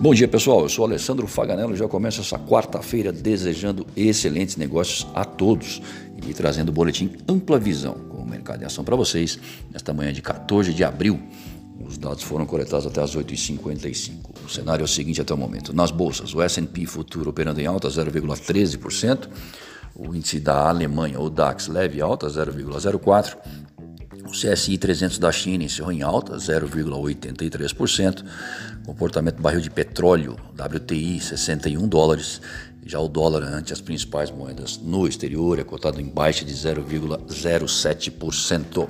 Bom dia pessoal, eu sou Alessandro Faganello já começo essa quarta-feira desejando excelentes negócios a todos e trazendo o boletim Ampla Visão com o mercado de ação para vocês nesta manhã de 14 de abril. Os dados foram coletados até as 8h55. O cenário é o seguinte até o momento. Nas bolsas, o S&P futuro operando em alta 0,13%, o índice da Alemanha, o DAX, leve alta 0,04%, o CSI 300 da China encerrou em alta, 0,83%. Comportamento do barril de petróleo, WTI, 61 dólares. Já o dólar ante as principais moedas no exterior é cotado em baixa de 0,07%.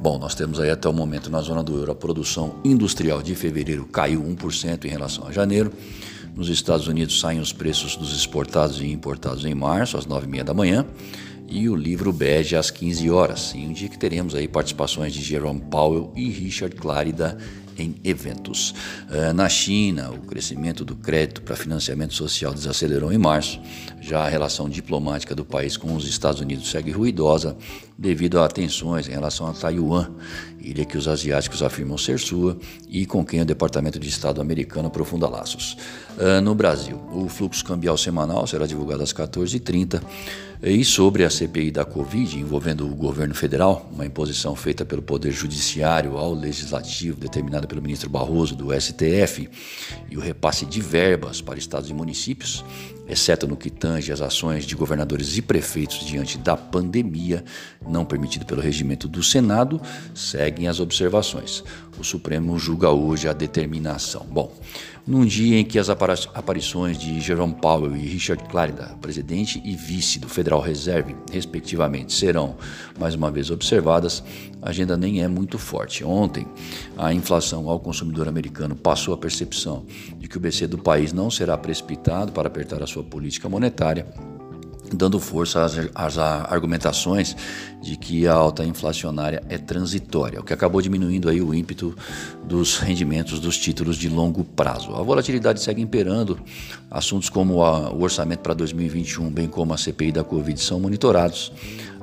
Bom, nós temos aí até o momento na zona do euro a produção industrial de fevereiro caiu 1% em relação a janeiro. Nos Estados Unidos saem os preços dos exportados e importados em março, às 9h30 da manhã e o livro Bege às 15 horas. E um dia que teremos aí participações de Jerome Powell e Richard Clarida em eventos. Uh, na China, o crescimento do crédito para financiamento social desacelerou em março. Já a relação diplomática do país com os Estados Unidos segue ruidosa devido a tensões em relação a Taiwan, ilha que os asiáticos afirmam ser sua e com quem o Departamento de Estado americano aprofunda laços. Uh, no Brasil, o fluxo cambial semanal será divulgado às 14h30 e sobre a CPI da Covid envolvendo o governo federal, uma imposição feita pelo Poder Judiciário ao Legislativo, determinada pelo ministro Barroso do STF, e o repasse de verbas para estados e municípios, exceto no que tange as ações de governadores e prefeitos diante da pandemia, não permitido pelo regimento do Senado, seguem as observações. O Supremo julga hoje a determinação. Bom, num dia em que as aparições de Jerome Powell e Richard Clarida, presidente e vice do Federal Reserve, respectivamente, serão mais uma vez observadas, a agenda nem é muito forte. Ontem, a inflação ao consumidor americano passou a percepção que o BC do país não será precipitado para apertar a sua política monetária dando força às, às, argumentações de que a alta inflacionária é transitória, o que acabou diminuindo aí o ímpeto dos rendimentos dos títulos de longo prazo. A volatilidade segue imperando, assuntos como a, o orçamento para 2021, bem como a CPI da Covid, são monitorados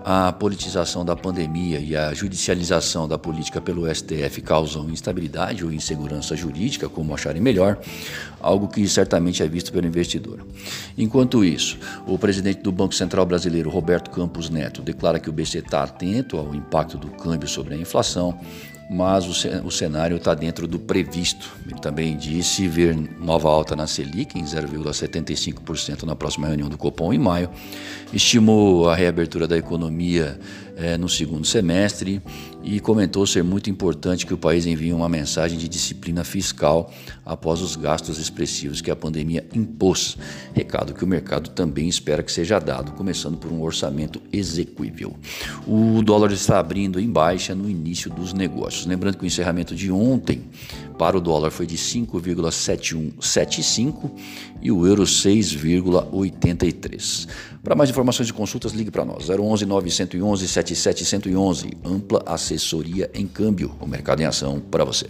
a politização da pandemia e a judicialização da política pelo STF causam instabilidade ou insegurança jurídica, como acharem melhor, algo que certamente é visto pelo investidor. Enquanto isso, o presidente do Banco Central Brasileiro, Roberto Campos Neto, declara que o BC está atento ao impacto do câmbio sobre a inflação mas o cenário está dentro do previsto. Ele também disse ver nova alta na Selic em 0,75% na próxima reunião do Copom em maio, estimou a reabertura da economia é, no segundo semestre e comentou ser muito importante que o país envie uma mensagem de disciplina fiscal após os gastos expressivos que a pandemia impôs. Recado que o mercado também espera que seja dado, começando por um orçamento execuível. O dólar está abrindo em baixa no início dos negócios. Lembrando que o encerramento de ontem para o dólar foi de 5,7175 e o euro 6,83. Para mais informações e consultas, ligue para nós, 011 911 7711. Ampla assessoria em câmbio, o mercado em ação para você.